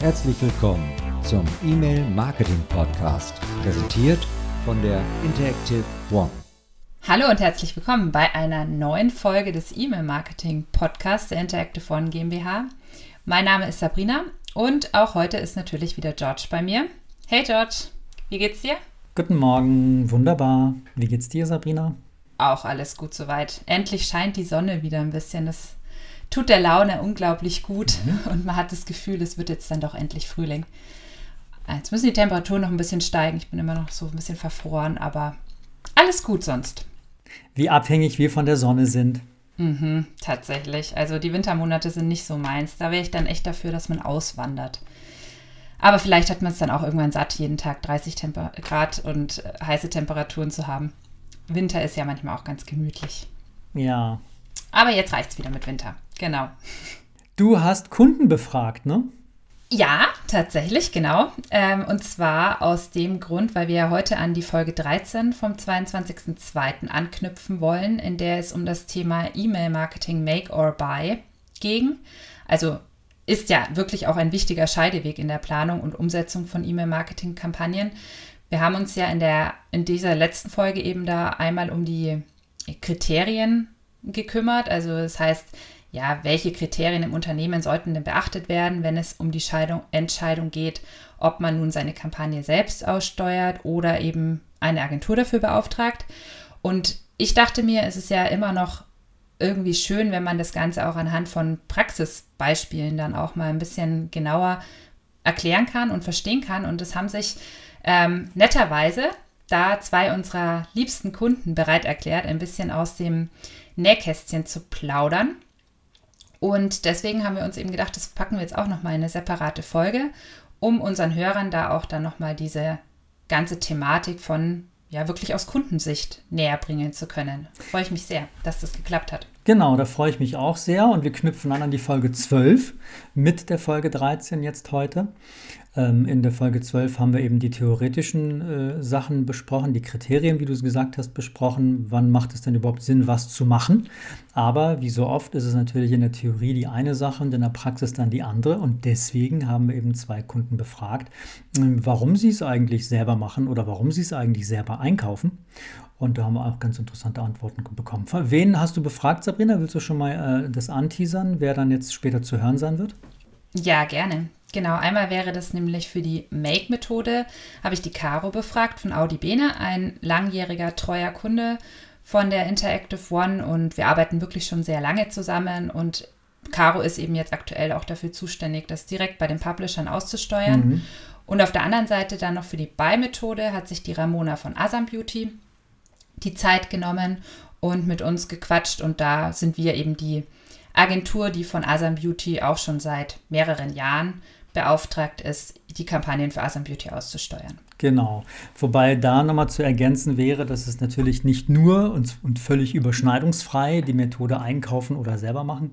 Herzlich willkommen zum E-Mail Marketing Podcast, präsentiert von der Interactive One. Hallo und herzlich willkommen bei einer neuen Folge des E-Mail Marketing Podcasts der Interactive One GmbH. Mein Name ist Sabrina und auch heute ist natürlich wieder George bei mir. Hey George, wie geht's dir? Guten Morgen, wunderbar. Wie geht's dir, Sabrina? Auch alles gut soweit. Endlich scheint die Sonne wieder ein bisschen. Das tut der Laune unglaublich gut mhm. und man hat das Gefühl, es wird jetzt dann doch endlich Frühling. Jetzt müssen die Temperaturen noch ein bisschen steigen. Ich bin immer noch so ein bisschen verfroren, aber alles gut sonst. Wie abhängig wir von der Sonne sind. Mhm, tatsächlich. Also die Wintermonate sind nicht so meins. Da wäre ich dann echt dafür, dass man auswandert. Aber vielleicht hat man es dann auch irgendwann satt, jeden Tag 30 Temper Grad und äh, heiße Temperaturen zu haben. Winter ist ja manchmal auch ganz gemütlich. Ja. Aber jetzt reicht es wieder mit Winter. Genau. Du hast Kunden befragt, ne? Ja, tatsächlich, genau. Ähm, und zwar aus dem Grund, weil wir ja heute an die Folge 13 vom 22.02. anknüpfen wollen, in der es um das Thema E-Mail-Marketing Make or Buy ging. Also ist ja wirklich auch ein wichtiger Scheideweg in der Planung und Umsetzung von E-Mail-Marketing-Kampagnen. Wir haben uns ja in, der, in dieser letzten Folge eben da einmal um die Kriterien gekümmert. Also das heißt, ja, welche Kriterien im Unternehmen sollten denn beachtet werden, wenn es um die Scheidung, Entscheidung geht, ob man nun seine Kampagne selbst aussteuert oder eben eine Agentur dafür beauftragt. Und ich dachte mir, es ist ja immer noch irgendwie schön, wenn man das Ganze auch anhand von Praxisbeispielen dann auch mal ein bisschen genauer erklären kann und verstehen kann. Und es haben sich ähm, netterweise da zwei unserer liebsten Kunden bereit erklärt, ein bisschen aus dem Nähkästchen zu plaudern. Und deswegen haben wir uns eben gedacht, das packen wir jetzt auch nochmal in eine separate Folge, um unseren Hörern da auch dann nochmal diese ganze Thematik von ja wirklich aus Kundensicht näher bringen zu können. Freue ich mich sehr, dass das geklappt hat. Genau, da freue ich mich auch sehr und wir knüpfen an an die Folge 12 mit der Folge 13 jetzt heute. Ähm, in der Folge 12 haben wir eben die theoretischen äh, Sachen besprochen, die Kriterien, wie du es gesagt hast, besprochen. Wann macht es denn überhaupt Sinn, was zu machen? Aber wie so oft ist es natürlich in der Theorie die eine Sache und in der Praxis dann die andere. Und deswegen haben wir eben zwei Kunden befragt, ähm, warum sie es eigentlich selber machen oder warum sie es eigentlich selber einkaufen. Und da haben wir auch ganz interessante Antworten bekommen. Wen hast du befragt, Sabrina? Willst du schon mal äh, das anteasern, wer dann jetzt später zu hören sein wird? Ja, gerne. Genau, einmal wäre das nämlich für die Make-Methode, habe ich die Caro befragt von Audi Bene, ein langjähriger treuer Kunde von der Interactive One und wir arbeiten wirklich schon sehr lange zusammen und Caro ist eben jetzt aktuell auch dafür zuständig, das direkt bei den Publishern auszusteuern. Mhm. Und auf der anderen Seite dann noch für die Buy-Methode hat sich die Ramona von Asam Beauty die Zeit genommen und mit uns gequatscht und da sind wir eben die Agentur, die von Asam Beauty auch schon seit mehreren Jahren beauftragt ist, die Kampagnen für Asam Beauty auszusteuern. Genau. Wobei da nochmal zu ergänzen wäre, dass es natürlich nicht nur und, und völlig überschneidungsfrei die Methode einkaufen oder selber machen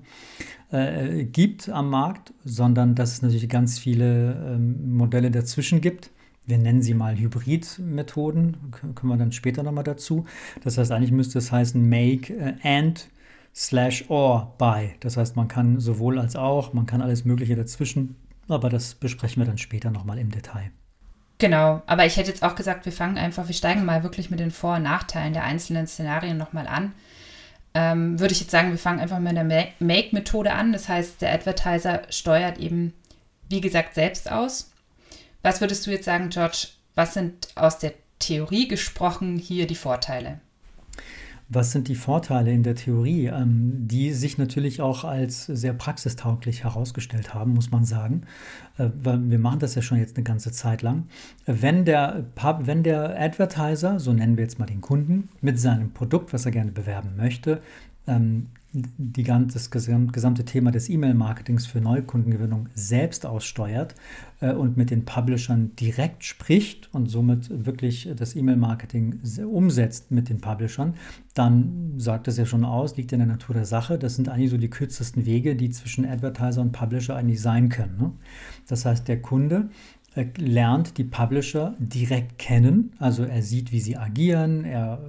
äh, gibt am Markt, sondern dass es natürlich ganz viele ähm, Modelle dazwischen gibt. Wir nennen sie mal Hybrid-Methoden, können wir dann später nochmal dazu. Das heißt, eigentlich müsste es heißen Make äh, and slash or by. Das heißt, man kann sowohl als auch, man kann alles Mögliche dazwischen aber das besprechen wir dann später nochmal im Detail. Genau, aber ich hätte jetzt auch gesagt, wir fangen einfach, wir steigen mal wirklich mit den Vor- und Nachteilen der einzelnen Szenarien nochmal an. Ähm, würde ich jetzt sagen, wir fangen einfach mit der Make-Methode an. Das heißt, der Advertiser steuert eben, wie gesagt, selbst aus. Was würdest du jetzt sagen, George? Was sind aus der Theorie gesprochen hier die Vorteile? Was sind die Vorteile in der Theorie, ähm, die sich natürlich auch als sehr praxistauglich herausgestellt haben, muss man sagen. Äh, weil wir machen das ja schon jetzt eine ganze Zeit lang. Wenn der, wenn der Advertiser, so nennen wir jetzt mal den Kunden, mit seinem Produkt, was er gerne bewerben möchte, die, das gesamte Thema des E-Mail-Marketings für Neukundengewinnung selbst aussteuert äh, und mit den Publishern direkt spricht und somit wirklich das E-Mail-Marketing umsetzt mit den Publishern, dann sagt das ja schon aus, liegt in der Natur der Sache. Das sind eigentlich so die kürzesten Wege, die zwischen Advertiser und Publisher eigentlich sein können. Ne? Das heißt, der Kunde äh, lernt die Publisher direkt kennen, also er sieht, wie sie agieren, er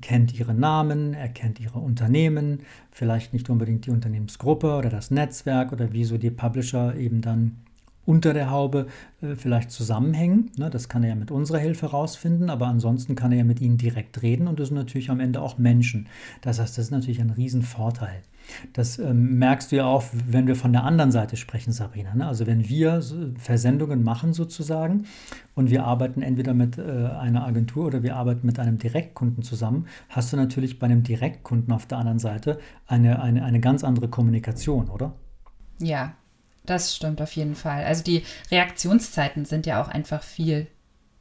kennt ihre Namen, er kennt ihre Unternehmen, vielleicht nicht unbedingt die Unternehmensgruppe oder das Netzwerk oder wie so die Publisher eben dann unter der Haube äh, vielleicht zusammenhängen. Ne? Das kann er ja mit unserer Hilfe rausfinden, aber ansonsten kann er ja mit ihnen direkt reden und das sind natürlich am Ende auch Menschen. Das heißt, das ist natürlich ein Riesenvorteil. Das ähm, merkst du ja auch, wenn wir von der anderen Seite sprechen, Sabrina. Ne? Also wenn wir Versendungen machen sozusagen und wir arbeiten entweder mit äh, einer Agentur oder wir arbeiten mit einem Direktkunden zusammen, hast du natürlich bei einem Direktkunden auf der anderen Seite eine, eine, eine ganz andere Kommunikation, oder? Ja, das stimmt auf jeden Fall. Also die Reaktionszeiten sind ja auch einfach viel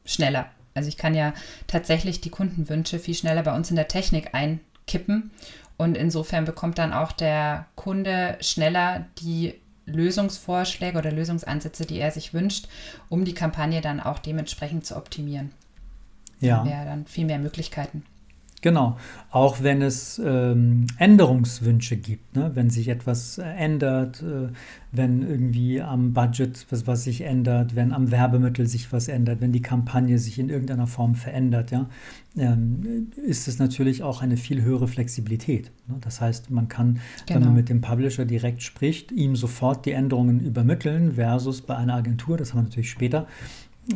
schneller. Also ich kann ja tatsächlich die Kundenwünsche viel schneller bei uns in der Technik einkippen und insofern bekommt dann auch der Kunde schneller die Lösungsvorschläge oder Lösungsansätze, die er sich wünscht, um die Kampagne dann auch dementsprechend zu optimieren. Ja. Wir dann viel mehr Möglichkeiten. Genau, auch wenn es ähm, Änderungswünsche gibt, ne? wenn sich etwas äh, ändert, äh, wenn irgendwie am Budget was, was sich ändert, wenn am Werbemittel sich was ändert, wenn die Kampagne sich in irgendeiner Form verändert, ja, ähm, ist es natürlich auch eine viel höhere Flexibilität. Ne? Das heißt, man kann, genau. wenn man genau. mit dem Publisher direkt spricht, ihm sofort die Änderungen übermitteln versus bei einer Agentur, das haben wir natürlich später,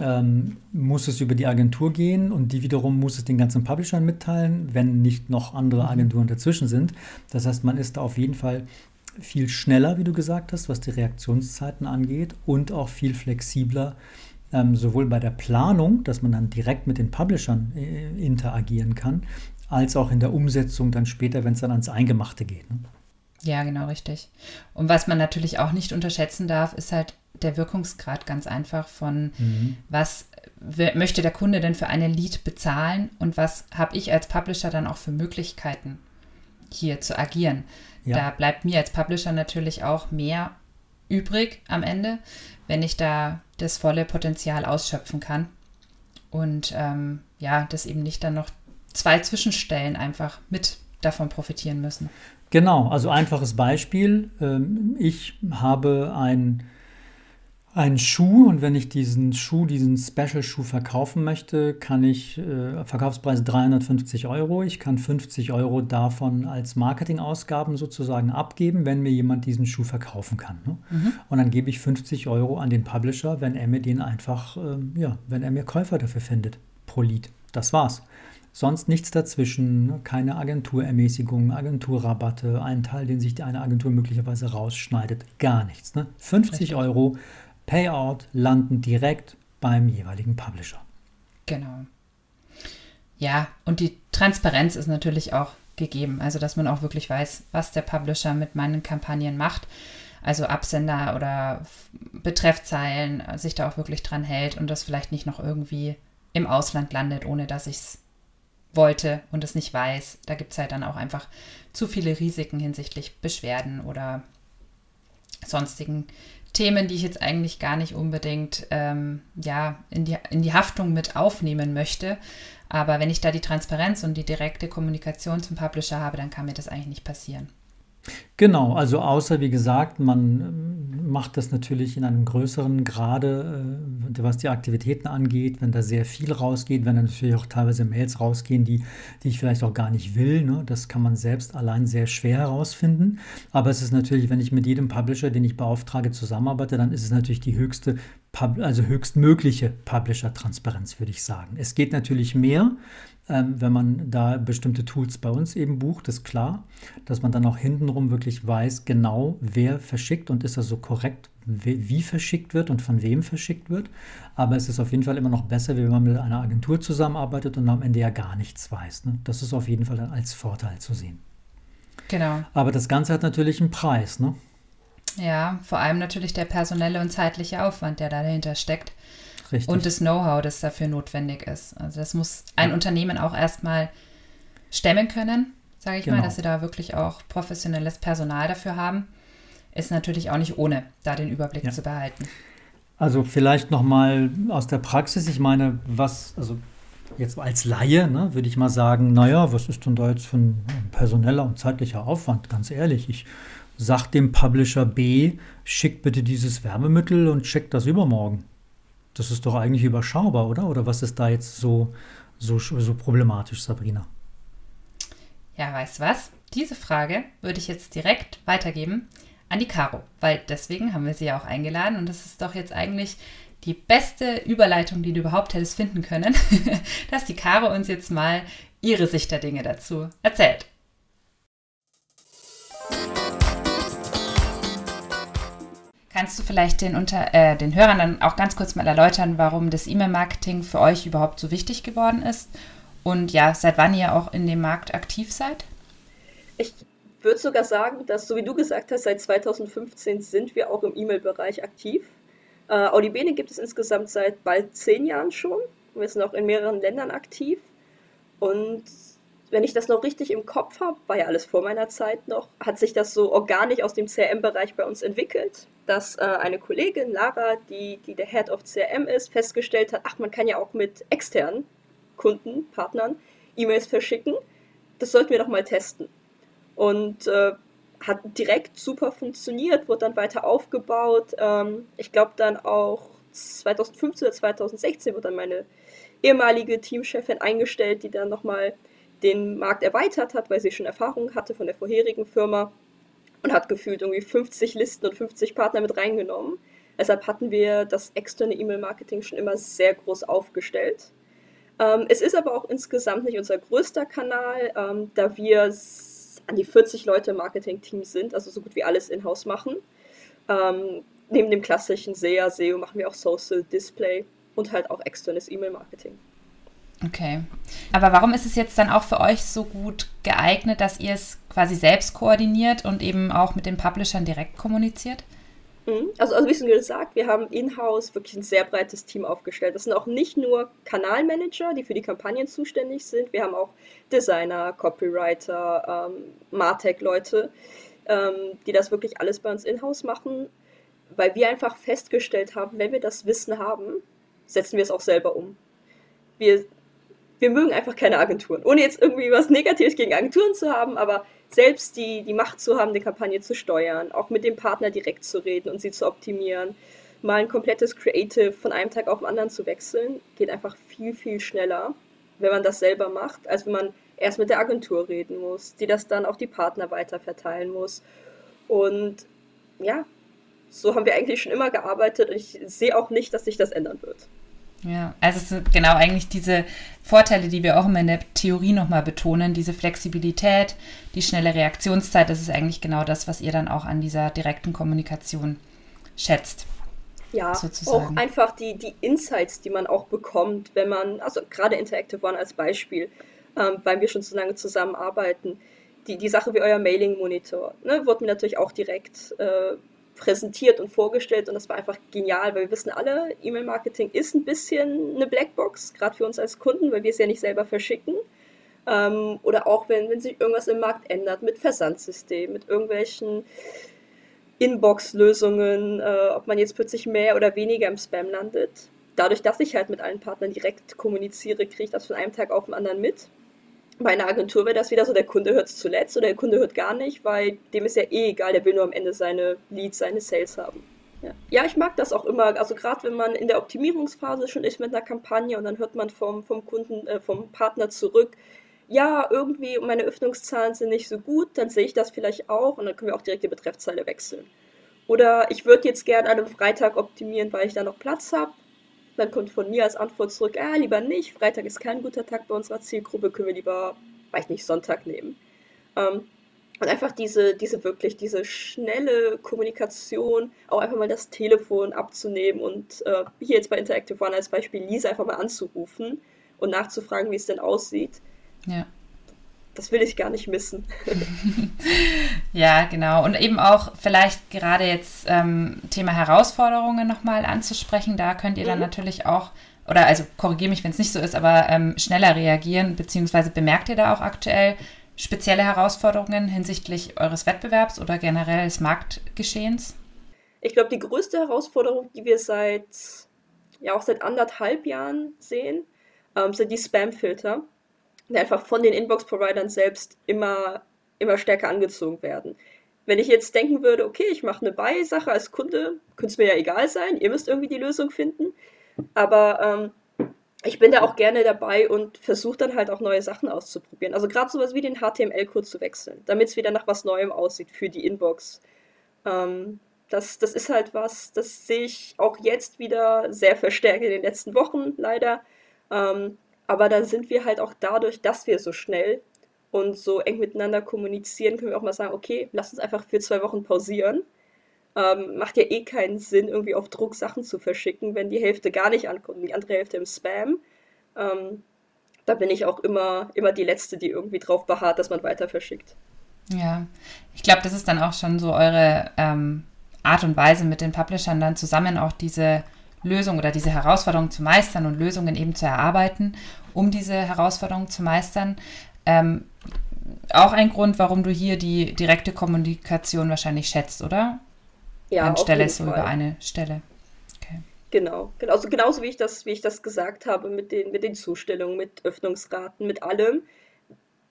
ähm, muss es über die Agentur gehen und die wiederum muss es den ganzen Publishern mitteilen, wenn nicht noch andere mhm. Agenturen dazwischen sind. Das heißt, man ist da auf jeden Fall viel schneller, wie du gesagt hast, was die Reaktionszeiten angeht und auch viel flexibler, ähm, sowohl bei der Planung, dass man dann direkt mit den Publishern äh, interagieren kann, als auch in der Umsetzung dann später, wenn es dann ans Eingemachte geht. Ne? Ja, genau, richtig. Und was man natürlich auch nicht unterschätzen darf, ist halt der Wirkungsgrad ganz einfach von, mhm. was möchte der Kunde denn für eine Lead bezahlen und was habe ich als Publisher dann auch für Möglichkeiten, hier zu agieren. Ja. Da bleibt mir als Publisher natürlich auch mehr übrig am Ende, wenn ich da das volle Potenzial ausschöpfen kann. Und ähm, ja, dass eben nicht dann noch zwei Zwischenstellen einfach mit davon profitieren müssen. Genau, also einfaches Beispiel. Ähm, ich habe ein einen Schuh und wenn ich diesen Schuh, diesen Special-Schuh verkaufen möchte, kann ich, äh, Verkaufspreis 350 Euro, ich kann 50 Euro davon als Marketingausgaben sozusagen abgeben, wenn mir jemand diesen Schuh verkaufen kann. Ne? Mhm. Und dann gebe ich 50 Euro an den Publisher, wenn er mir den einfach, äh, ja, wenn er mir Käufer dafür findet, pro Lied. Das war's. Sonst nichts dazwischen, ne? keine Agenturermäßigung, Agenturrabatte, ein Teil, den sich eine Agentur möglicherweise rausschneidet, gar nichts. Ne? 50 Richtig. Euro Payout landen direkt beim jeweiligen Publisher. Genau. Ja, und die Transparenz ist natürlich auch gegeben, also dass man auch wirklich weiß, was der Publisher mit meinen Kampagnen macht. Also Absender oder Betreffzeilen sich da auch wirklich dran hält und das vielleicht nicht noch irgendwie im Ausland landet, ohne dass ich es wollte und es nicht weiß. Da gibt es halt dann auch einfach zu viele Risiken hinsichtlich Beschwerden oder sonstigen Themen, die ich jetzt eigentlich gar nicht unbedingt ähm, ja, in, die, in die Haftung mit aufnehmen möchte. Aber wenn ich da die Transparenz und die direkte Kommunikation zum Publisher habe, dann kann mir das eigentlich nicht passieren. Genau, also außer wie gesagt, man ähm, macht das natürlich in einem größeren Grade, äh, was die Aktivitäten angeht, wenn da sehr viel rausgeht, wenn da natürlich auch teilweise Mails rausgehen, die, die ich vielleicht auch gar nicht will. Ne? Das kann man selbst allein sehr schwer herausfinden. Aber es ist natürlich, wenn ich mit jedem Publisher, den ich beauftrage, zusammenarbeite, dann ist es natürlich die höchste, also höchstmögliche Publisher-Transparenz, würde ich sagen. Es geht natürlich mehr, ähm, wenn man da bestimmte Tools bei uns eben bucht, ist klar, dass man dann auch hintenrum wirklich weiß, genau wer verschickt und ist das so korrekt, wie, verschickt wird und von wem verschickt wird. Aber es ist auf jeden Fall immer noch besser, wenn man mit einer Agentur zusammenarbeitet und am Ende ja gar nichts weiß. Ne? Das ist auf jeden Fall dann als Vorteil zu sehen. Genau. Aber das Ganze hat natürlich einen Preis, ne? Ja, vor allem natürlich der personelle und zeitliche Aufwand, der dahinter steckt. Richtig. und das Know-how, das dafür notwendig ist. Also das muss ein ja. Unternehmen auch erstmal stemmen können, sage ich genau. mal, dass sie da wirklich auch professionelles Personal dafür haben. Ist natürlich auch nicht ohne, da den Überblick ja. zu behalten. Also vielleicht nochmal aus der Praxis, ich meine, was, also jetzt als Laie, ne, würde ich mal sagen, naja, was ist denn da jetzt für ein personeller und zeitlicher Aufwand? Ganz ehrlich, ich sage dem Publisher B, schick bitte dieses Werbemittel und check das übermorgen. Das ist doch eigentlich überschaubar, oder? Oder was ist da jetzt so, so, so problematisch, Sabrina? Ja, weißt du was? Diese Frage würde ich jetzt direkt weitergeben an die Caro, weil deswegen haben wir sie ja auch eingeladen und das ist doch jetzt eigentlich die beste Überleitung, die du überhaupt hättest finden können, dass die Caro uns jetzt mal ihre Sicht der Dinge dazu erzählt. Kannst du vielleicht den, unter, äh, den Hörern dann auch ganz kurz mal erläutern, warum das E-Mail-Marketing für euch überhaupt so wichtig geworden ist? Und ja, seit wann ihr auch in dem Markt aktiv seid? Ich würde sogar sagen, dass, so wie du gesagt hast, seit 2015 sind wir auch im E-Mail-Bereich aktiv. Äh, Audibene gibt es insgesamt seit bald zehn Jahren schon. Wir sind auch in mehreren Ländern aktiv. Und wenn ich das noch richtig im Kopf habe, war ja alles vor meiner Zeit noch, hat sich das so organisch aus dem CRM-Bereich bei uns entwickelt, dass äh, eine Kollegin, Lara, die, die der Head of CRM ist, festgestellt hat, ach, man kann ja auch mit externen Kunden, Partnern E-Mails verschicken. Das sollten wir doch mal testen. Und äh, hat direkt super funktioniert, wurde dann weiter aufgebaut. Ähm, ich glaube dann auch 2015 oder 2016 wurde dann meine ehemalige Teamchefin eingestellt, die dann nochmal den Markt erweitert hat, weil sie schon Erfahrung hatte von der vorherigen Firma und hat gefühlt irgendwie 50 Listen und 50 Partner mit reingenommen. Deshalb hatten wir das externe E-Mail-Marketing schon immer sehr groß aufgestellt. Ähm, es ist aber auch insgesamt nicht unser größter Kanal, ähm, da wir an die 40 Leute im Marketing-Team sind, also so gut wie alles in-house machen. Ähm, neben dem klassischen SEA, SEO machen wir auch Social Display und halt auch externes E-Mail-Marketing. Okay. Aber warum ist es jetzt dann auch für euch so gut geeignet, dass ihr es quasi selbst koordiniert und eben auch mit den Publishern direkt kommuniziert? Mhm. Also, also wie schon gesagt, wir haben in-house wirklich ein sehr breites Team aufgestellt. Das sind auch nicht nur Kanalmanager, die für die Kampagnen zuständig sind. Wir haben auch Designer, Copywriter, ähm, Martech-Leute, ähm, die das wirklich alles bei uns in-house machen, weil wir einfach festgestellt haben, wenn wir das Wissen haben, setzen wir es auch selber um. Wir wir mögen einfach keine Agenturen. Ohne jetzt irgendwie was Negatives gegen Agenturen zu haben, aber selbst die, die Macht zu haben, die Kampagne zu steuern, auch mit dem Partner direkt zu reden und sie zu optimieren, mal ein komplettes Creative von einem Tag auf den anderen zu wechseln, geht einfach viel, viel schneller, wenn man das selber macht, als wenn man erst mit der Agentur reden muss, die das dann auf die Partner weiter verteilen muss. Und ja, so haben wir eigentlich schon immer gearbeitet und ich sehe auch nicht, dass sich das ändern wird. Ja, also es sind genau eigentlich diese Vorteile, die wir auch immer in der Theorie nochmal betonen, diese Flexibilität, die schnelle Reaktionszeit, das ist eigentlich genau das, was ihr dann auch an dieser direkten Kommunikation schätzt. Ja, sozusagen. auch einfach die, die Insights, die man auch bekommt, wenn man, also gerade Interactive One als Beispiel, ähm, weil wir schon so lange zusammenarbeiten, die, die Sache wie euer Mailing-Monitor, ne, wurde mir natürlich auch direkt äh, präsentiert und vorgestellt und das war einfach genial, weil wir wissen alle, E-Mail-Marketing ist ein bisschen eine Blackbox, gerade für uns als Kunden, weil wir es ja nicht selber verschicken. Ähm, oder auch wenn, wenn sich irgendwas im Markt ändert mit Versandsystemen, mit irgendwelchen Inbox-Lösungen, äh, ob man jetzt plötzlich mehr oder weniger im Spam landet. Dadurch, dass ich halt mit allen Partnern direkt kommuniziere, kriege ich das von einem Tag auf den anderen mit bei einer Agentur wäre das wieder so, der Kunde hört es zuletzt oder der Kunde hört gar nicht, weil dem ist ja eh egal, der will nur am Ende seine Leads, seine Sales haben. Ja, ja ich mag das auch immer, also gerade wenn man in der Optimierungsphase schon ist mit einer Kampagne und dann hört man vom, vom Kunden, äh, vom Partner zurück, ja, irgendwie meine Öffnungszahlen sind nicht so gut, dann sehe ich das vielleicht auch und dann können wir auch direkt die Betreffzeile wechseln. Oder ich würde jetzt gerne an einem Freitag optimieren, weil ich da noch Platz habe dann kommt von mir als Antwort zurück, ah, lieber nicht, Freitag ist kein guter Tag bei unserer Zielgruppe, können wir lieber, weiß nicht, Sonntag nehmen. Ähm, und einfach diese, diese wirklich, diese schnelle Kommunikation, auch einfach mal das Telefon abzunehmen und äh, hier jetzt bei Interactive One als Beispiel Lisa einfach mal anzurufen und nachzufragen, wie es denn aussieht. Ja das will ich gar nicht missen. ja, genau. Und eben auch vielleicht gerade jetzt ähm, Thema Herausforderungen nochmal anzusprechen. Da könnt ihr dann mhm. natürlich auch, oder also korrigiere mich, wenn es nicht so ist, aber ähm, schneller reagieren, beziehungsweise bemerkt ihr da auch aktuell spezielle Herausforderungen hinsichtlich eures Wettbewerbs oder generell des Marktgeschehens? Ich glaube, die größte Herausforderung, die wir seit, ja auch seit anderthalb Jahren sehen, ähm, sind die Spam-Filter einfach von den Inbox-Providern selbst immer, immer stärker angezogen werden. Wenn ich jetzt denken würde, okay, ich mache eine Buy-Sache als Kunde, könnte es mir ja egal sein, ihr müsst irgendwie die Lösung finden. Aber ähm, ich bin da auch gerne dabei und versuche dann halt auch neue Sachen auszuprobieren. Also gerade sowas wie den HTML-Code zu wechseln, damit es wieder nach was Neuem aussieht für die Inbox. Ähm, das, das ist halt was, das sehe ich auch jetzt wieder sehr verstärkt in den letzten Wochen leider. Ähm, aber da sind wir halt auch dadurch, dass wir so schnell und so eng miteinander kommunizieren, können wir auch mal sagen, okay, lass uns einfach für zwei Wochen pausieren. Ähm, macht ja eh keinen Sinn, irgendwie auf Druck Sachen zu verschicken, wenn die Hälfte gar nicht ankommt und die andere Hälfte im Spam. Ähm, da bin ich auch immer, immer die Letzte, die irgendwie drauf beharrt, dass man weiter verschickt. Ja, ich glaube, das ist dann auch schon so eure ähm, Art und Weise mit den Publishern dann zusammen auch diese Lösung oder diese Herausforderung zu meistern und Lösungen eben zu erarbeiten, um diese Herausforderung zu meistern. Ähm, auch ein Grund, warum du hier die direkte Kommunikation wahrscheinlich schätzt, oder? Ja, Anstelle so Fall. über eine Stelle. Okay. Genau, genauso, genauso wie ich das, wie ich das gesagt habe, mit den, mit den Zustellungen, mit Öffnungsraten, mit allem.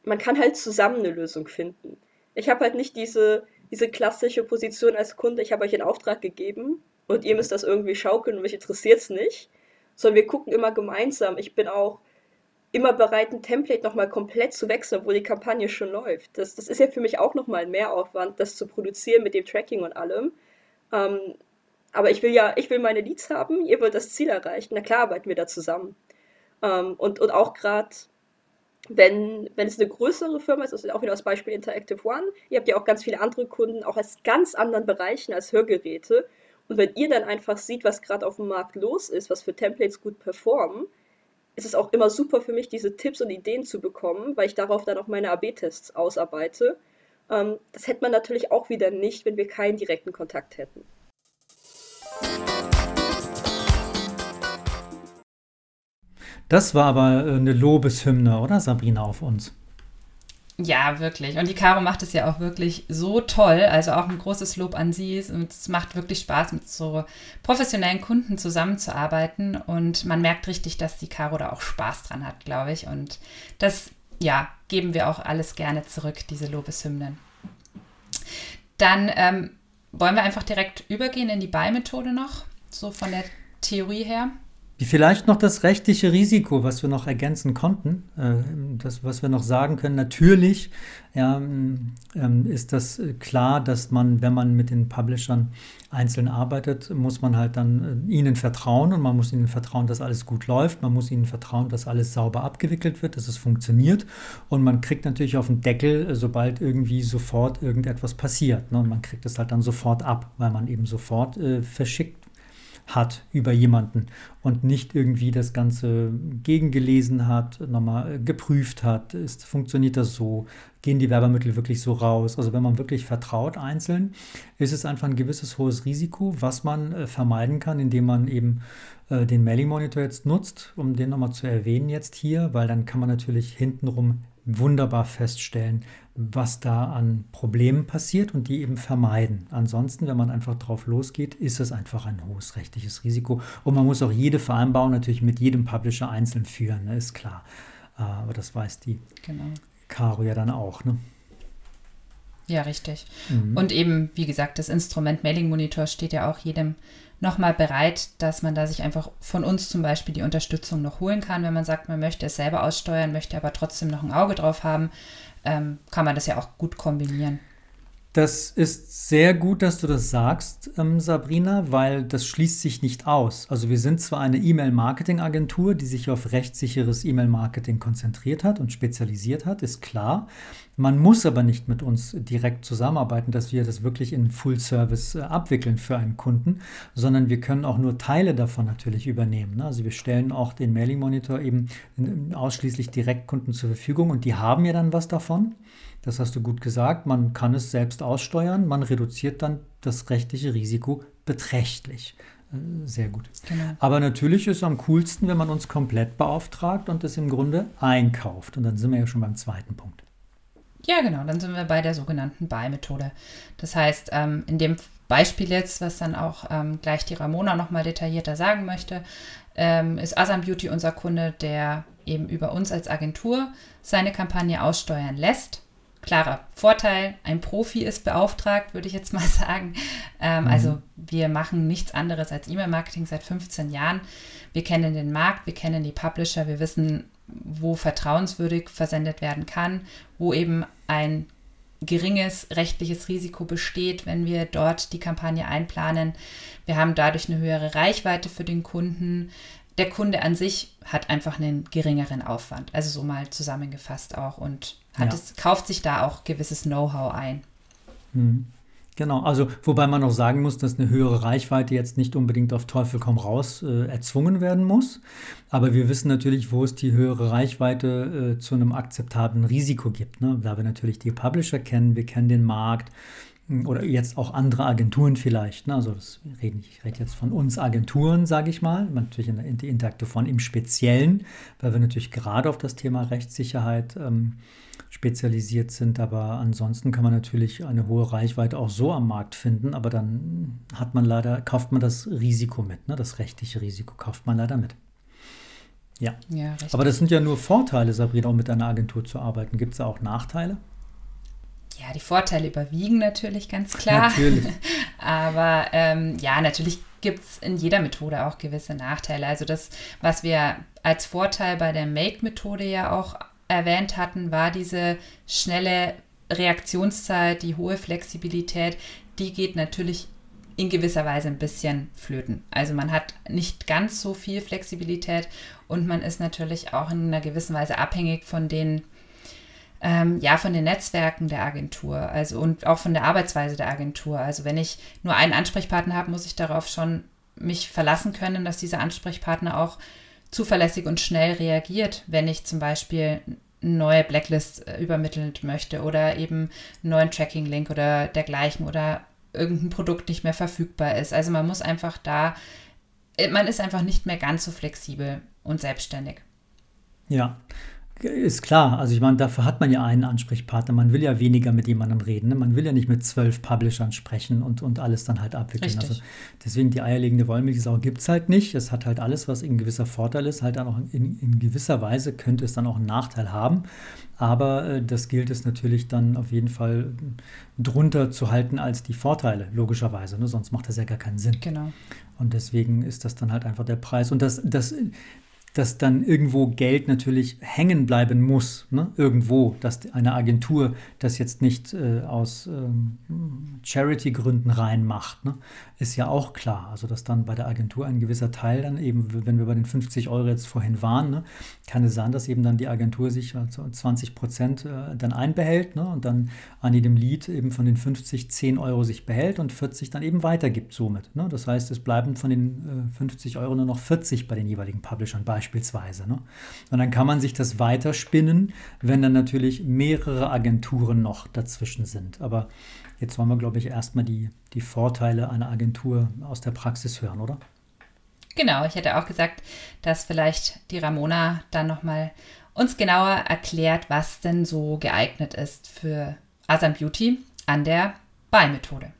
Man kann halt zusammen eine Lösung finden. Ich habe halt nicht diese, diese klassische Position als Kunde, ich habe euch einen Auftrag gegeben und ihr müsst das irgendwie schaukeln und mich interessiert es nicht, sondern wir gucken immer gemeinsam. Ich bin auch immer bereit, ein Template nochmal komplett zu wechseln, obwohl die Kampagne schon läuft. Das, das ist ja für mich auch nochmal ein Mehraufwand, das zu produzieren mit dem Tracking und allem. Ähm, aber ich will ja, ich will meine Leads haben, ihr wollt das Ziel erreichen. Na klar arbeiten wir da zusammen. Ähm, und, und auch gerade wenn, wenn es eine größere Firma ist, ist auch wieder das Beispiel Interactive One, ihr habt ja auch ganz viele andere Kunden, auch aus ganz anderen Bereichen als Hörgeräte. Und wenn ihr dann einfach seht, was gerade auf dem Markt los ist, was für Templates gut performen, ist es auch immer super für mich, diese Tipps und Ideen zu bekommen, weil ich darauf dann auch meine AB-Tests ausarbeite. Ähm, das hätte man natürlich auch wieder nicht, wenn wir keinen direkten Kontakt hätten. Das war aber äh, eine Lobeshymne, oder Sabrina, auf uns? Ja, wirklich. Und die Caro macht es ja auch wirklich so toll. Also auch ein großes Lob an sie. Und es macht wirklich Spaß, mit so professionellen Kunden zusammenzuarbeiten. Und man merkt richtig, dass die Caro da auch Spaß dran hat, glaube ich. Und das, ja, geben wir auch alles gerne zurück, diese Lobeshymnen. Dann ähm, wollen wir einfach direkt übergehen in die Buy-Methode noch, so von der Theorie her. Vielleicht noch das rechtliche Risiko, was wir noch ergänzen konnten, äh, das, was wir noch sagen können. Natürlich ja, ähm, ist das klar, dass man, wenn man mit den Publishern einzeln arbeitet, muss man halt dann äh, ihnen vertrauen und man muss ihnen vertrauen, dass alles gut läuft. Man muss ihnen vertrauen, dass alles sauber abgewickelt wird, dass es funktioniert. Und man kriegt natürlich auf den Deckel, äh, sobald irgendwie sofort irgendetwas passiert. Ne? Und man kriegt es halt dann sofort ab, weil man eben sofort verschickt hat über jemanden und nicht irgendwie das Ganze gegengelesen hat, nochmal geprüft hat, ist, funktioniert das so, gehen die Werbemittel wirklich so raus. Also wenn man wirklich vertraut einzeln, ist es einfach ein gewisses hohes Risiko, was man äh, vermeiden kann, indem man eben äh, den Mailing Monitor jetzt nutzt, um den nochmal zu erwähnen jetzt hier, weil dann kann man natürlich hintenrum wunderbar feststellen, was da an Problemen passiert und die eben vermeiden. Ansonsten, wenn man einfach drauf losgeht, ist es einfach ein hohes rechtliches Risiko. Und man muss auch jede Vereinbarung natürlich mit jedem Publisher einzeln führen, ne, ist klar. Äh, aber das weiß die genau. Caro ja dann auch. Ne? Ja, richtig. Mhm. Und eben, wie gesagt, das Instrument Mailing Monitor steht ja auch jedem nochmal bereit, dass man da sich einfach von uns zum Beispiel die Unterstützung noch holen kann, wenn man sagt, man möchte es selber aussteuern, möchte aber trotzdem noch ein Auge drauf haben, ähm, kann man das ja auch gut kombinieren. Das ist sehr gut, dass du das sagst, ähm, Sabrina, weil das schließt sich nicht aus. Also wir sind zwar eine E-Mail-Marketing-Agentur, die sich auf rechtssicheres E-Mail-Marketing konzentriert hat und spezialisiert hat, ist klar. Man muss aber nicht mit uns direkt zusammenarbeiten, dass wir das wirklich in Full-Service äh, abwickeln für einen Kunden, sondern wir können auch nur Teile davon natürlich übernehmen. Ne? Also wir stellen auch den Mailing-Monitor eben ausschließlich Direktkunden zur Verfügung und die haben ja dann was davon. Das hast du gut gesagt. Man kann es selbst aussteuern. Man reduziert dann das rechtliche Risiko beträchtlich. Äh, sehr gut. Genau. Aber natürlich ist es am coolsten, wenn man uns komplett beauftragt und es im Grunde einkauft. Und dann sind wir ja schon beim zweiten Punkt. Ja, genau. Dann sind wir bei der sogenannten Buy-Methode. Das heißt, ähm, in dem Beispiel jetzt, was dann auch ähm, gleich die Ramona nochmal detaillierter sagen möchte, ähm, ist Asam Beauty unser Kunde, der eben über uns als Agentur seine Kampagne aussteuern lässt klarer Vorteil, ein Profi ist beauftragt, würde ich jetzt mal sagen. Ähm, mhm. Also wir machen nichts anderes als E-Mail-Marketing seit 15 Jahren. Wir kennen den Markt, wir kennen die Publisher, wir wissen, wo vertrauenswürdig versendet werden kann, wo eben ein geringes rechtliches Risiko besteht, wenn wir dort die Kampagne einplanen. Wir haben dadurch eine höhere Reichweite für den Kunden. Der Kunde an sich hat einfach einen geringeren Aufwand. Also so mal zusammengefasst auch und hat ja. es, kauft sich da auch gewisses Know-how ein. Mhm. Genau, also wobei man auch sagen muss, dass eine höhere Reichweite jetzt nicht unbedingt auf Teufel komm raus äh, erzwungen werden muss. Aber wir wissen natürlich, wo es die höhere Reichweite äh, zu einem akzeptablen Risiko gibt. Ne? Da wir natürlich die Publisher kennen, wir kennen den Markt hm, oder jetzt auch andere Agenturen vielleicht. Ne? Also das rede, ich rede jetzt von uns Agenturen, sage ich mal, natürlich in der Interakte von im Speziellen, weil wir natürlich gerade auf das Thema Rechtssicherheit ähm, spezialisiert sind. Aber ansonsten kann man natürlich eine hohe Reichweite auch so am Markt finden, aber dann hat man leider, kauft man das Risiko mit, ne? das rechtliche Risiko kauft man leider mit. Ja. ja aber das sind ja nur Vorteile, Sabrina, um mit einer Agentur zu arbeiten. Gibt es da auch Nachteile? Ja, die Vorteile überwiegen natürlich ganz klar. Natürlich. aber ähm, ja, natürlich gibt es in jeder Methode auch gewisse Nachteile. Also das, was wir als Vorteil bei der Make-Methode ja auch erwähnt hatten, war diese schnelle Reaktionszeit, die hohe Flexibilität, die geht natürlich in gewisser Weise ein bisschen flöten. Also man hat nicht ganz so viel Flexibilität und man ist natürlich auch in einer gewissen Weise abhängig von den ähm, ja von den Netzwerken der Agentur, also und auch von der Arbeitsweise der Agentur. Also wenn ich nur einen Ansprechpartner habe, muss ich darauf schon mich verlassen können, dass dieser Ansprechpartner auch zuverlässig und schnell reagiert, wenn ich zum Beispiel neue Blacklist äh, übermittelt möchte oder eben einen neuen Tracking-Link oder dergleichen oder irgendein Produkt nicht mehr verfügbar ist. Also man muss einfach da, äh, man ist einfach nicht mehr ganz so flexibel und selbstständig. Ja, ist klar, also ich meine, dafür hat man ja einen Ansprechpartner. Man will ja weniger mit jemandem reden. Ne? Man will ja nicht mit zwölf Publishern sprechen und, und alles dann halt abwickeln. Also deswegen die eierlegende Wollmilchsau gibt es halt nicht. Es hat halt alles, was ein gewisser Vorteil ist, halt dann auch in, in gewisser Weise könnte es dann auch einen Nachteil haben. Aber äh, das gilt es natürlich dann auf jeden Fall drunter zu halten als die Vorteile, logischerweise. Ne? Sonst macht das ja gar keinen Sinn. Genau. Und deswegen ist das dann halt einfach der Preis. Und das, das dass dann irgendwo Geld natürlich hängen bleiben muss, ne? irgendwo, dass eine Agentur das jetzt nicht äh, aus ähm, Charity-Gründen reinmacht, ne? ist ja auch klar. Also dass dann bei der Agentur ein gewisser Teil dann eben, wenn wir bei den 50 Euro jetzt vorhin waren, ne? kann es sein, dass eben dann die Agentur sich also 20 Prozent äh, dann einbehält ne? und dann an jedem Lied eben von den 50 10 Euro sich behält und 40 dann eben weitergibt somit. Ne? Das heißt, es bleiben von den äh, 50 Euro nur noch 40 bei den jeweiligen Publishern beispielsweise beispielsweise. Ne? Und dann kann man sich das weiterspinnen, wenn dann natürlich mehrere Agenturen noch dazwischen sind. Aber jetzt wollen wir, glaube ich, erstmal die, die Vorteile einer Agentur aus der Praxis hören, oder? Genau, ich hätte auch gesagt, dass vielleicht die Ramona dann nochmal uns genauer erklärt, was denn so geeignet ist für Asam Beauty an der Buy-Methode.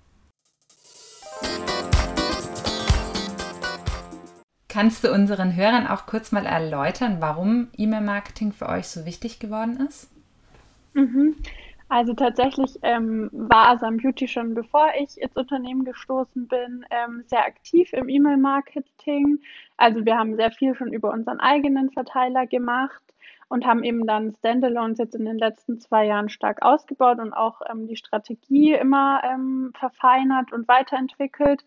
Kannst du unseren Hörern auch kurz mal erläutern, warum E-Mail-Marketing für euch so wichtig geworden ist? Mhm. Also tatsächlich ähm, war Asam Beauty schon bevor ich ins Unternehmen gestoßen bin, ähm, sehr aktiv im E-Mail-Marketing. Also wir haben sehr viel schon über unseren eigenen Verteiler gemacht und haben eben dann Standalones jetzt in den letzten zwei Jahren stark ausgebaut und auch ähm, die Strategie immer ähm, verfeinert und weiterentwickelt.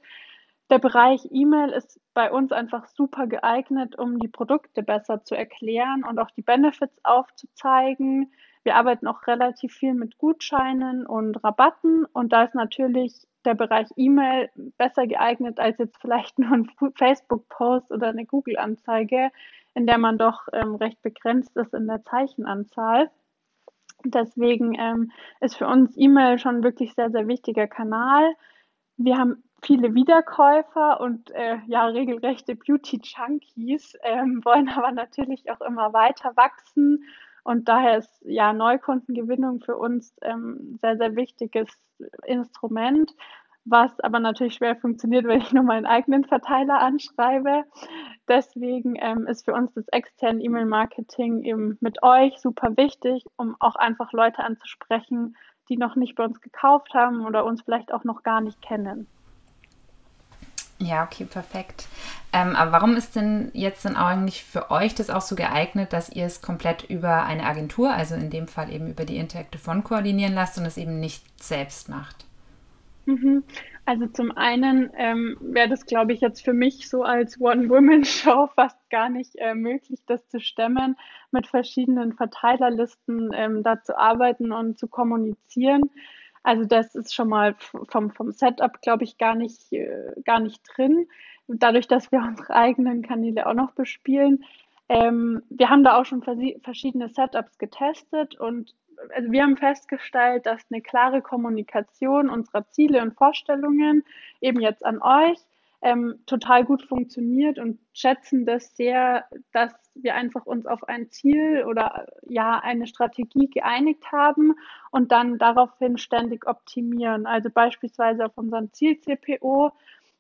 Der Bereich E-Mail ist bei uns einfach super geeignet, um die Produkte besser zu erklären und auch die Benefits aufzuzeigen. Wir arbeiten auch relativ viel mit Gutscheinen und Rabatten und da ist natürlich der Bereich E-Mail besser geeignet als jetzt vielleicht nur ein Facebook-Post oder eine Google-Anzeige, in der man doch ähm, recht begrenzt ist in der Zeichenanzahl. Deswegen ähm, ist für uns E-Mail schon wirklich sehr, sehr wichtiger Kanal. Wir haben viele Wiederkäufer und äh, ja regelrechte Beauty-Junkies, ähm, wollen aber natürlich auch immer weiter wachsen. Und daher ist ja Neukundengewinnung für uns ähm, sehr, sehr wichtiges Instrument, was aber natürlich schwer funktioniert, wenn ich nur meinen eigenen Verteiler anschreibe. Deswegen ähm, ist für uns das externe E-Mail-Marketing eben mit euch super wichtig, um auch einfach Leute anzusprechen, die noch nicht bei uns gekauft haben oder uns vielleicht auch noch gar nicht kennen. Ja, okay, perfekt. Ähm, aber warum ist denn jetzt dann eigentlich für euch das auch so geeignet, dass ihr es komplett über eine Agentur, also in dem Fall eben über die Interactive One koordinieren lasst und es eben nicht selbst macht? Mhm. Also zum einen ähm, wäre das, glaube ich, jetzt für mich so als One-Woman-Show fast gar nicht äh, möglich, das zu stemmen, mit verschiedenen Verteilerlisten ähm, da zu arbeiten und zu kommunizieren. Also das ist schon mal vom, vom Setup, glaube ich, gar nicht, äh, gar nicht drin. Dadurch, dass wir unsere eigenen Kanäle auch noch bespielen. Ähm, wir haben da auch schon verschiedene Setups getestet und also wir haben festgestellt, dass eine klare Kommunikation unserer Ziele und Vorstellungen eben jetzt an euch ähm, total gut funktioniert und schätzen das sehr, dass wir einfach uns auf ein Ziel oder ja eine Strategie geeinigt haben und dann daraufhin ständig optimieren. Also beispielsweise auf unseren Ziel-CPO.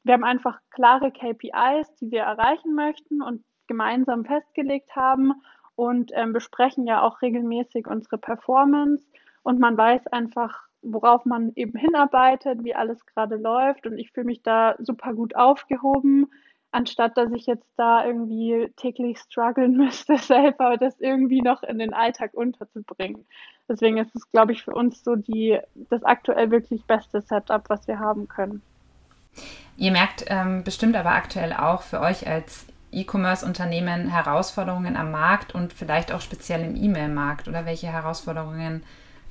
Wir haben einfach klare KPIs, die wir erreichen möchten und gemeinsam festgelegt haben und ähm, besprechen ja auch regelmäßig unsere Performance und man weiß einfach, worauf man eben hinarbeitet, wie alles gerade läuft und ich fühle mich da super gut aufgehoben, anstatt dass ich jetzt da irgendwie täglich strugglen müsste, selber das irgendwie noch in den Alltag unterzubringen. Deswegen ist es, glaube ich, für uns so die, das aktuell wirklich beste Setup, was wir haben können. Ihr merkt ähm, bestimmt aber aktuell auch für euch als E-Commerce-Unternehmen Herausforderungen am Markt und vielleicht auch speziell im E-Mail-Markt? Oder welche Herausforderungen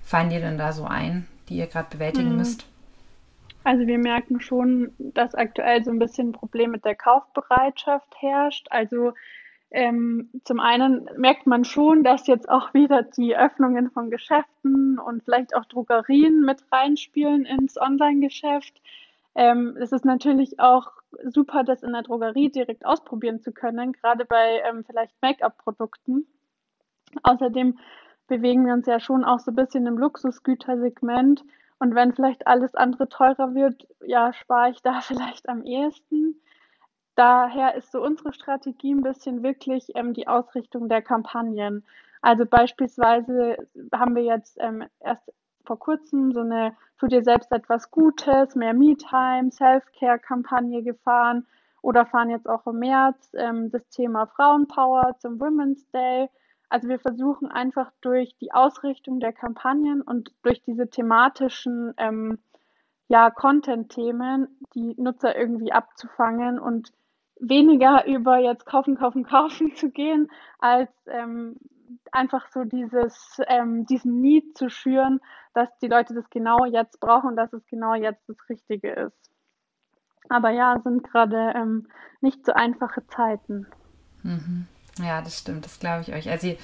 fallen dir denn da so ein, die ihr gerade bewältigen hm. müsst? Also wir merken schon, dass aktuell so ein bisschen ein Problem mit der Kaufbereitschaft herrscht. Also ähm, zum einen merkt man schon, dass jetzt auch wieder die Öffnungen von Geschäften und vielleicht auch Drogerien mit reinspielen ins Online-Geschäft. Ähm, es ist natürlich auch super, das in der Drogerie direkt ausprobieren zu können, gerade bei ähm, vielleicht Make-up-Produkten. Außerdem bewegen wir uns ja schon auch so ein bisschen im Luxusgütersegment. Und wenn vielleicht alles andere teurer wird, ja, spare ich da vielleicht am ehesten. Daher ist so unsere Strategie ein bisschen wirklich ähm, die Ausrichtung der Kampagnen. Also beispielsweise haben wir jetzt ähm, erst vor kurzem so eine Tu dir selbst etwas Gutes, mehr Me-Time, Self-Care-Kampagne gefahren oder fahren jetzt auch im März ähm, das Thema Frauenpower zum Women's Day. Also wir versuchen einfach durch die Ausrichtung der Kampagnen und durch diese thematischen ähm, ja, Content-Themen die Nutzer irgendwie abzufangen und weniger über jetzt kaufen, kaufen, kaufen zu gehen, als ähm, einfach so dieses, ähm, diesen Need zu schüren, dass die Leute das genau jetzt brauchen und dass es genau jetzt das Richtige ist. Aber ja, sind gerade ähm, nicht so einfache Zeiten. Mhm. Ja, das stimmt, das glaube ich euch. Also,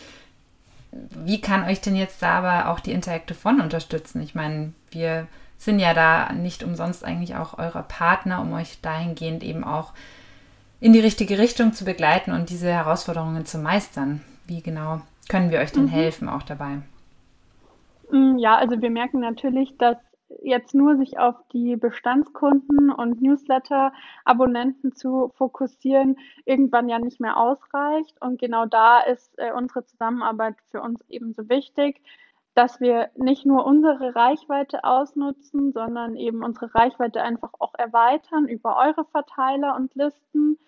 wie kann euch denn jetzt da aber auch die Interactive One unterstützen? Ich meine, wir sind ja da nicht umsonst eigentlich auch eure Partner, um euch dahingehend eben auch in die richtige Richtung zu begleiten und diese Herausforderungen zu meistern. Wie genau können wir euch denn mhm. helfen auch dabei? Mm, ja, also wir merken natürlich, dass jetzt nur sich auf die Bestandskunden und Newsletter-Abonnenten zu fokussieren, irgendwann ja nicht mehr ausreicht. Und genau da ist äh, unsere Zusammenarbeit für uns ebenso wichtig, dass wir nicht nur unsere Reichweite ausnutzen, sondern eben unsere Reichweite einfach auch erweitern über eure Verteiler und Listen.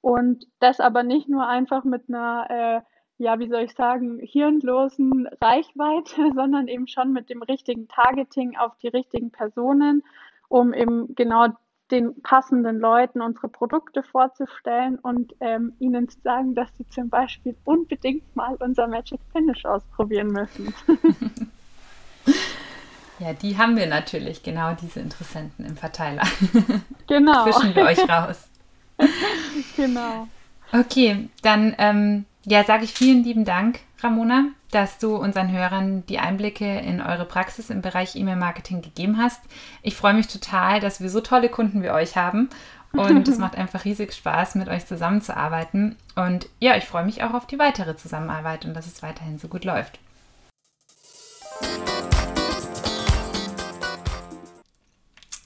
Und das aber nicht nur einfach mit einer äh, ja, wie soll ich sagen, hirnlosen Reichweite, sondern eben schon mit dem richtigen Targeting auf die richtigen Personen, um eben genau den passenden Leuten unsere Produkte vorzustellen und ähm, ihnen zu sagen, dass sie zum Beispiel unbedingt mal unser Magic Finish ausprobieren müssen. ja, die haben wir natürlich, genau diese Interessenten im Verteiler. Genau. Fischen wir euch raus. genau. Okay, dann ähm, ja, sage ich vielen lieben Dank, Ramona, dass du unseren Hörern die Einblicke in eure Praxis im Bereich E-Mail-Marketing gegeben hast. Ich freue mich total, dass wir so tolle Kunden wie euch haben. Und es macht einfach riesig Spaß, mit euch zusammenzuarbeiten. Und ja, ich freue mich auch auf die weitere Zusammenarbeit und dass es weiterhin so gut läuft.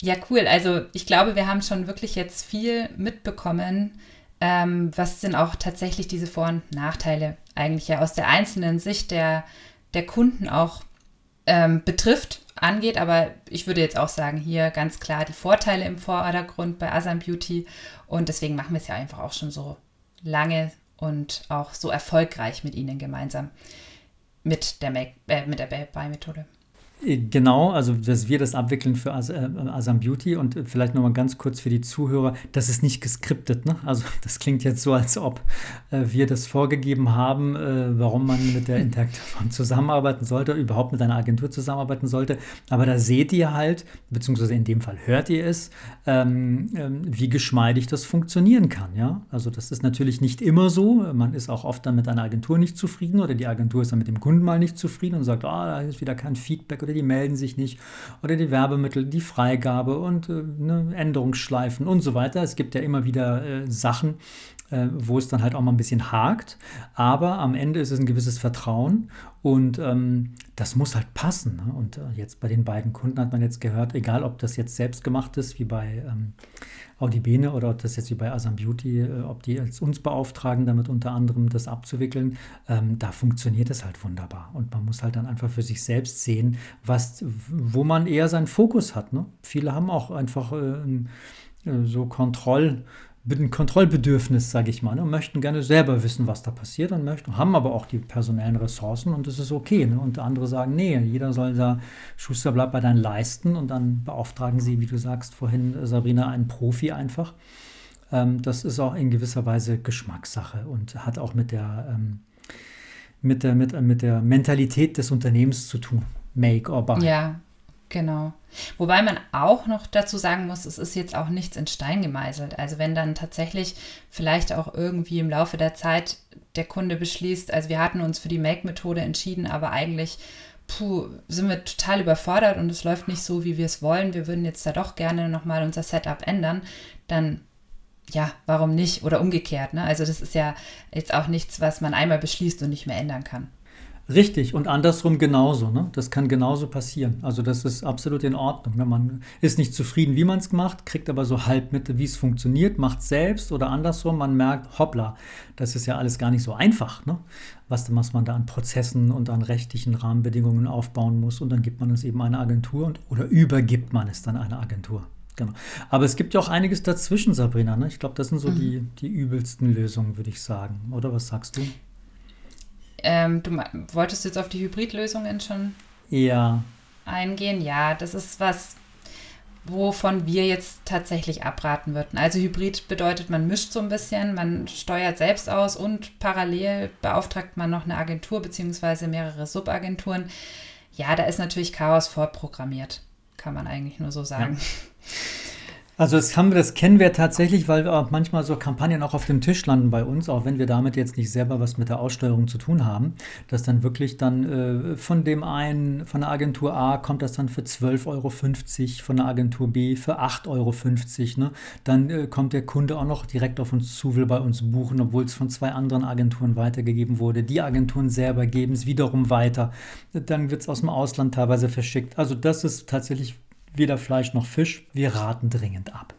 Ja, cool. Also ich glaube, wir haben schon wirklich jetzt viel mitbekommen, ähm, was sind auch tatsächlich diese Vor- und Nachteile eigentlich ja aus der einzelnen Sicht der, der Kunden auch ähm, betrifft, angeht. Aber ich würde jetzt auch sagen, hier ganz klar die Vorteile im Vordergrund bei Asam Beauty. Und deswegen machen wir es ja einfach auch schon so lange und auch so erfolgreich mit Ihnen gemeinsam mit der, Make äh, mit der Buy-Methode. Genau, also dass wir das abwickeln für äh, Asam Beauty und vielleicht nochmal ganz kurz für die Zuhörer, das ist nicht geskriptet. Ne? Also das klingt jetzt so, als ob äh, wir das vorgegeben haben, äh, warum man mit der Interactive zusammenarbeiten sollte, überhaupt mit einer Agentur zusammenarbeiten sollte. Aber da seht ihr halt, beziehungsweise in dem Fall hört ihr es, ähm, ähm, wie geschmeidig das funktionieren kann. Ja? Also das ist natürlich nicht immer so. Man ist auch oft dann mit einer Agentur nicht zufrieden oder die Agentur ist dann mit dem Kunden mal nicht zufrieden und sagt, ah, da ist wieder kein Feedback oder die melden sich nicht oder die Werbemittel, die Freigabe und äh, ne, Änderungsschleifen und so weiter. Es gibt ja immer wieder äh, Sachen, äh, wo es dann halt auch mal ein bisschen hakt, aber am Ende ist es ein gewisses Vertrauen und ähm, das muss halt passen. Ne? Und äh, jetzt bei den beiden Kunden hat man jetzt gehört, egal ob das jetzt selbst gemacht ist, wie bei ähm, Audibene oder ob das jetzt wie bei Asam Beauty, äh, ob die als uns beauftragen, damit unter anderem das abzuwickeln, ähm, da funktioniert es halt wunderbar. Und man muss halt dann einfach für sich selbst sehen, was, wo man eher seinen Fokus hat. Ne? Viele haben auch einfach äh, äh so Kontroll- ein Kontrollbedürfnis, sage ich mal, ne, und möchten gerne selber wissen, was da passiert und möchten, haben aber auch die personellen Ressourcen und das ist okay. Ne? Und andere sagen, nee, jeder soll da, Schuster bleibt bei deinen Leisten und dann beauftragen sie, wie du sagst vorhin, Sabrina, einen Profi einfach. Ähm, das ist auch in gewisser Weise Geschmackssache und hat auch mit der, ähm, mit der, mit, mit der Mentalität des Unternehmens zu tun. Make or buy. Ja, Genau. Wobei man auch noch dazu sagen muss, es ist jetzt auch nichts in Stein gemeißelt. Also wenn dann tatsächlich vielleicht auch irgendwie im Laufe der Zeit der Kunde beschließt, also wir hatten uns für die Make-Methode entschieden, aber eigentlich puh, sind wir total überfordert und es läuft nicht so, wie wir es wollen. Wir würden jetzt da doch gerne nochmal unser Setup ändern. Dann ja, warum nicht? Oder umgekehrt. Ne? Also das ist ja jetzt auch nichts, was man einmal beschließt und nicht mehr ändern kann. Richtig, und andersrum genauso. Ne? Das kann genauso passieren. Also das ist absolut in Ordnung. Ne? Man ist nicht zufrieden, wie man es macht, kriegt aber so halb mit, wie es funktioniert, macht es selbst oder andersrum. Man merkt, hoppla, das ist ja alles gar nicht so einfach, ne? was, was man da an Prozessen und an rechtlichen Rahmenbedingungen aufbauen muss. Und dann gibt man es eben einer Agentur und, oder übergibt man es dann einer Agentur. Genau. Aber es gibt ja auch einiges dazwischen, Sabrina. Ne? Ich glaube, das sind so mhm. die, die übelsten Lösungen, würde ich sagen. Oder was sagst du? Ähm, du wolltest jetzt auf die Hybridlösungen schon ja. eingehen? Ja, das ist was, wovon wir jetzt tatsächlich abraten würden. Also Hybrid bedeutet, man mischt so ein bisschen, man steuert selbst aus und parallel beauftragt man noch eine Agentur bzw. mehrere Subagenturen. Ja, da ist natürlich Chaos vorprogrammiert, kann man eigentlich nur so sagen. Ja. Also das, haben wir, das kennen wir tatsächlich, weil wir manchmal so Kampagnen auch auf dem Tisch landen bei uns, auch wenn wir damit jetzt nicht selber was mit der Aussteuerung zu tun haben, dass dann wirklich dann äh, von dem einen, von der Agentur A kommt das dann für 12,50 Euro, von der Agentur B für 8,50 Euro. Ne? Dann äh, kommt der Kunde auch noch direkt auf uns zu, will bei uns buchen, obwohl es von zwei anderen Agenturen weitergegeben wurde. Die Agenturen selber geben es wiederum weiter. Dann wird es aus dem Ausland teilweise verschickt. Also das ist tatsächlich weder Fleisch noch Fisch. Wir raten dringend ab.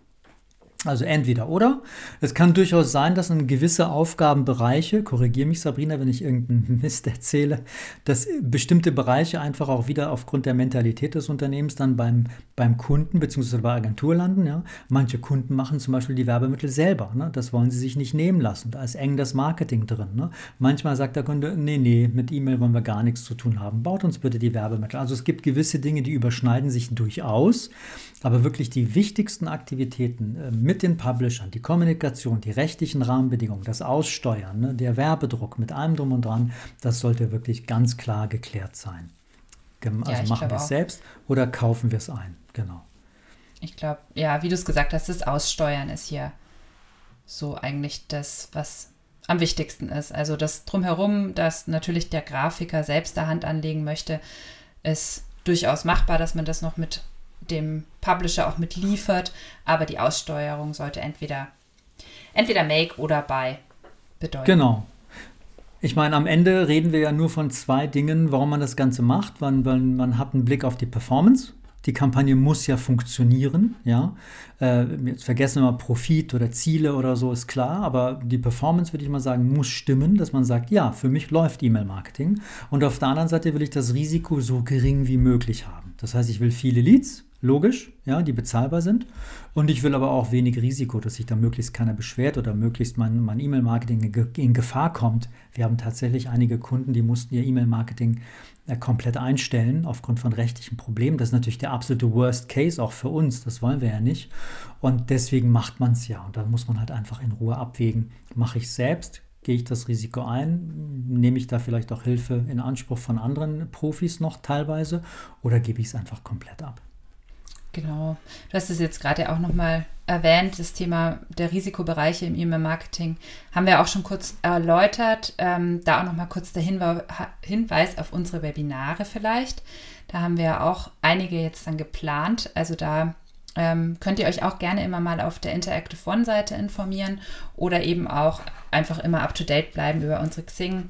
Also entweder oder. Es kann durchaus sein, dass in gewisse Aufgabenbereiche, korrigiere mich Sabrina, wenn ich irgendeinen Mist erzähle, dass bestimmte Bereiche einfach auch wieder aufgrund der Mentalität des Unternehmens dann beim, beim Kunden bzw. bei Agentur landen. Ja. Manche Kunden machen zum Beispiel die Werbemittel selber. Ne. Das wollen sie sich nicht nehmen lassen. Da ist eng das Marketing drin. Ne. Manchmal sagt der Kunde, nee, nee, mit E-Mail wollen wir gar nichts zu tun haben. Baut uns bitte die Werbemittel. Also es gibt gewisse Dinge, die überschneiden sich durchaus. Aber wirklich die wichtigsten Aktivitäten äh, mit den Publishern, die Kommunikation, die rechtlichen Rahmenbedingungen, das Aussteuern, ne, der Werbedruck mit allem drum und dran, das sollte wirklich ganz klar geklärt sein. Also ja, machen wir es selbst oder kaufen wir es ein. Genau. Ich glaube, ja, wie du es gesagt hast, das Aussteuern ist hier so eigentlich das, was am wichtigsten ist. Also das drumherum, dass natürlich der Grafiker selbst der Hand anlegen möchte, ist durchaus machbar, dass man das noch mit dem Publisher auch mitliefert, aber die Aussteuerung sollte entweder, entweder Make oder Buy bedeuten. Genau. Ich meine, am Ende reden wir ja nur von zwei Dingen, warum man das Ganze macht. Man, man, man hat einen Blick auf die Performance Die Kampagne muss ja funktionieren, ja. Äh, jetzt vergessen wir mal Profit oder Ziele oder so, ist klar, aber die Performance, würde ich mal sagen, muss stimmen, dass man sagt, ja, für mich läuft E-Mail-Marketing. Und auf der anderen Seite will ich das Risiko so gering wie möglich haben. Das heißt, ich will viele Leads, logisch, ja, die bezahlbar sind. Und ich will aber auch wenig Risiko, dass sich da möglichst keiner beschwert oder möglichst mein, mein E-Mail-Marketing in Gefahr kommt. Wir haben tatsächlich einige Kunden, die mussten ihr E-Mail-Marketing äh, komplett einstellen aufgrund von rechtlichen Problemen. Das ist natürlich der absolute Worst Case auch für uns. Das wollen wir ja nicht. Und deswegen macht man es ja. Und dann muss man halt einfach in Ruhe abwägen. Mache ich selbst? Gehe ich das Risiko ein? Nehme ich da vielleicht auch Hilfe in Anspruch von anderen Profis noch teilweise? Oder gebe ich es einfach komplett ab? Genau. Du hast es jetzt gerade auch nochmal erwähnt, das Thema der Risikobereiche im E-Mail-Marketing haben wir auch schon kurz erläutert. Ähm, da auch nochmal kurz der Hinwe Hinweis auf unsere Webinare vielleicht. Da haben wir auch einige jetzt dann geplant. Also da ähm, könnt ihr euch auch gerne immer mal auf der Interactive One-Seite informieren oder eben auch einfach immer up-to-date bleiben über unsere Xing,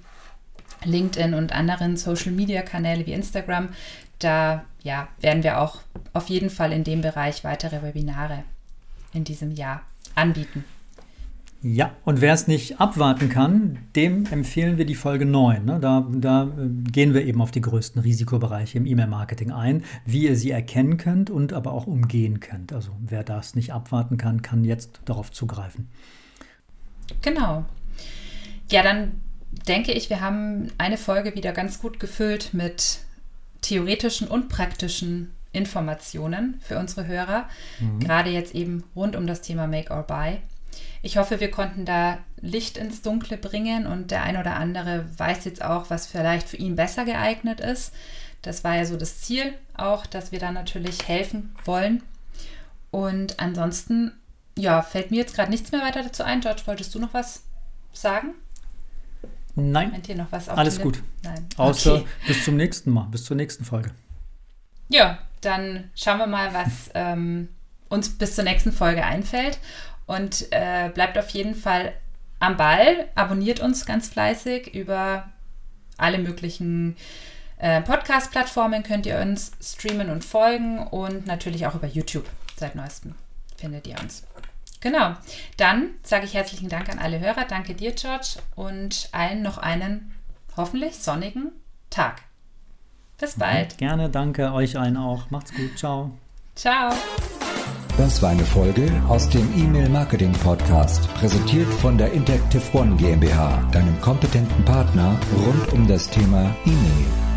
LinkedIn und anderen Social-Media-Kanäle wie Instagram. Da ja, werden wir auch auf jeden Fall in dem Bereich weitere Webinare in diesem Jahr anbieten. Ja, und wer es nicht abwarten kann, dem empfehlen wir die Folge 9. Ne? Da, da äh, gehen wir eben auf die größten Risikobereiche im E-Mail-Marketing ein, wie ihr sie erkennen könnt und aber auch umgehen könnt. Also wer das nicht abwarten kann, kann jetzt darauf zugreifen. Genau. Ja, dann denke ich, wir haben eine Folge wieder ganz gut gefüllt mit theoretischen und praktischen Informationen für unsere Hörer, mhm. gerade jetzt eben rund um das Thema Make or Buy. Ich hoffe, wir konnten da Licht ins Dunkle bringen und der ein oder andere weiß jetzt auch, was vielleicht für ihn besser geeignet ist. Das war ja so das Ziel auch, dass wir da natürlich helfen wollen. Und ansonsten, ja, fällt mir jetzt gerade nichts mehr weiter dazu ein. George, wolltest du noch was sagen? Nein. Meint ihr noch was auf Alles gut. Nein. Außer okay. bis zum nächsten Mal, bis zur nächsten Folge. Ja, dann schauen wir mal, was ähm, uns bis zur nächsten Folge einfällt. Und äh, bleibt auf jeden Fall am Ball. Abonniert uns ganz fleißig über alle möglichen äh, Podcast-Plattformen könnt ihr uns streamen und folgen und natürlich auch über YouTube seit neuestem findet ihr uns. Genau. Dann sage ich herzlichen Dank an alle Hörer. Danke dir, George, und allen noch einen hoffentlich sonnigen Tag. Bis bald. Gerne, danke euch allen auch. Macht's gut. Ciao. Ciao. Das war eine Folge aus dem E-Mail Marketing Podcast, präsentiert von der Interactive One GmbH, deinem kompetenten Partner rund um das Thema E-Mail.